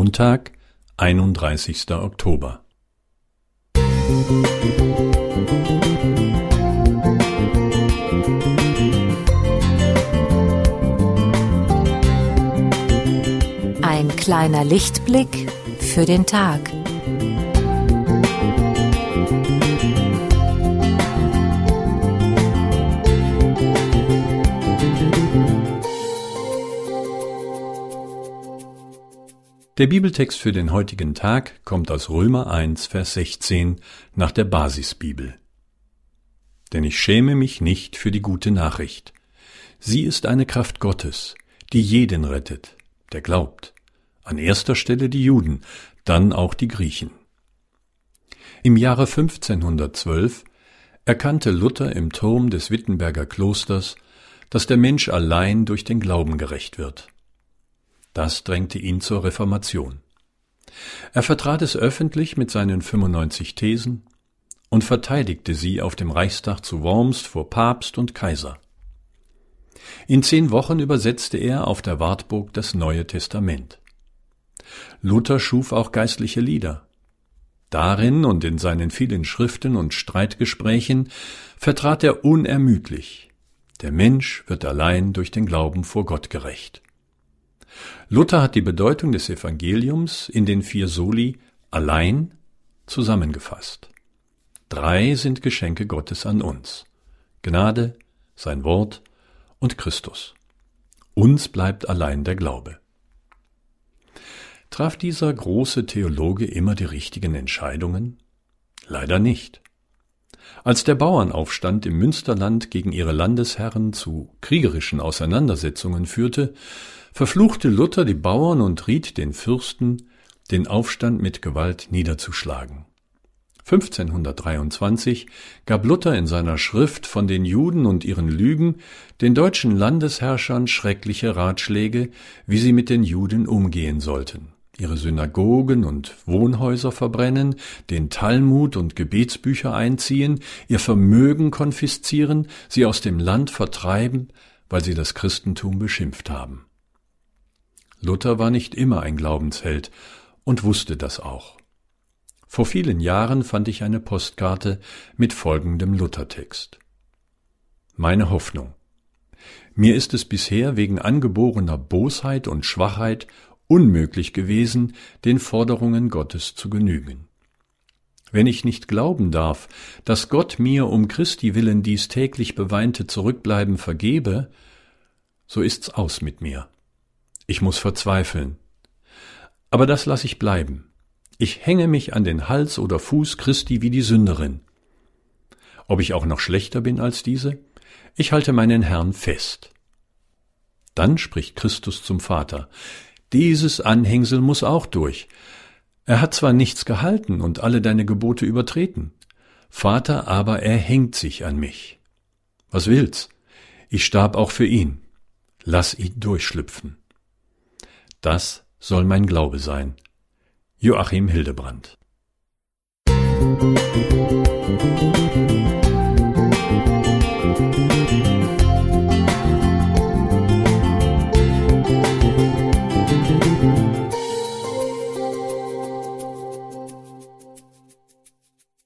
Montag, 31. Oktober. Ein kleiner Lichtblick für den Tag. Der Bibeltext für den heutigen Tag kommt aus Römer 1, Vers 16 nach der Basisbibel. Denn ich schäme mich nicht für die gute Nachricht. Sie ist eine Kraft Gottes, die jeden rettet, der glaubt. An erster Stelle die Juden, dann auch die Griechen. Im Jahre 1512 erkannte Luther im Turm des Wittenberger Klosters, dass der Mensch allein durch den Glauben gerecht wird. Das drängte ihn zur Reformation. Er vertrat es öffentlich mit seinen 95 Thesen und verteidigte sie auf dem Reichstag zu Worms vor Papst und Kaiser. In zehn Wochen übersetzte er auf der Wartburg das Neue Testament. Luther schuf auch geistliche Lieder. Darin und in seinen vielen Schriften und Streitgesprächen vertrat er unermüdlich, der Mensch wird allein durch den Glauben vor Gott gerecht. Luther hat die Bedeutung des Evangeliums in den vier Soli allein zusammengefasst. Drei sind Geschenke Gottes an uns. Gnade, sein Wort und Christus. Uns bleibt allein der Glaube. Traf dieser große Theologe immer die richtigen Entscheidungen? Leider nicht. Als der Bauernaufstand im Münsterland gegen ihre Landesherren zu kriegerischen Auseinandersetzungen führte, verfluchte Luther die Bauern und riet den Fürsten, den Aufstand mit Gewalt niederzuschlagen. 1523 gab Luther in seiner Schrift von den Juden und ihren Lügen den deutschen Landesherrschern schreckliche Ratschläge, wie sie mit den Juden umgehen sollten ihre Synagogen und Wohnhäuser verbrennen, den Talmud und Gebetsbücher einziehen, ihr Vermögen konfiszieren, sie aus dem Land vertreiben, weil sie das Christentum beschimpft haben. Luther war nicht immer ein Glaubensheld und wusste das auch. Vor vielen Jahren fand ich eine Postkarte mit folgendem Luthertext. Meine Hoffnung. Mir ist es bisher wegen angeborener Bosheit und Schwachheit unmöglich gewesen, den Forderungen Gottes zu genügen. Wenn ich nicht glauben darf, dass Gott mir um Christi willen dies täglich beweinte Zurückbleiben vergebe, so ist's aus mit mir. Ich muss verzweifeln. Aber das lass ich bleiben. Ich hänge mich an den Hals oder Fuß Christi wie die Sünderin. Ob ich auch noch schlechter bin als diese? Ich halte meinen Herrn fest. Dann spricht Christus zum Vater. Dieses Anhängsel muss auch durch. Er hat zwar nichts gehalten und alle deine Gebote übertreten, Vater aber er hängt sich an mich. Was will's? Ich starb auch für ihn. Lass ihn durchschlüpfen. Das soll mein Glaube sein. Joachim Hildebrand Musik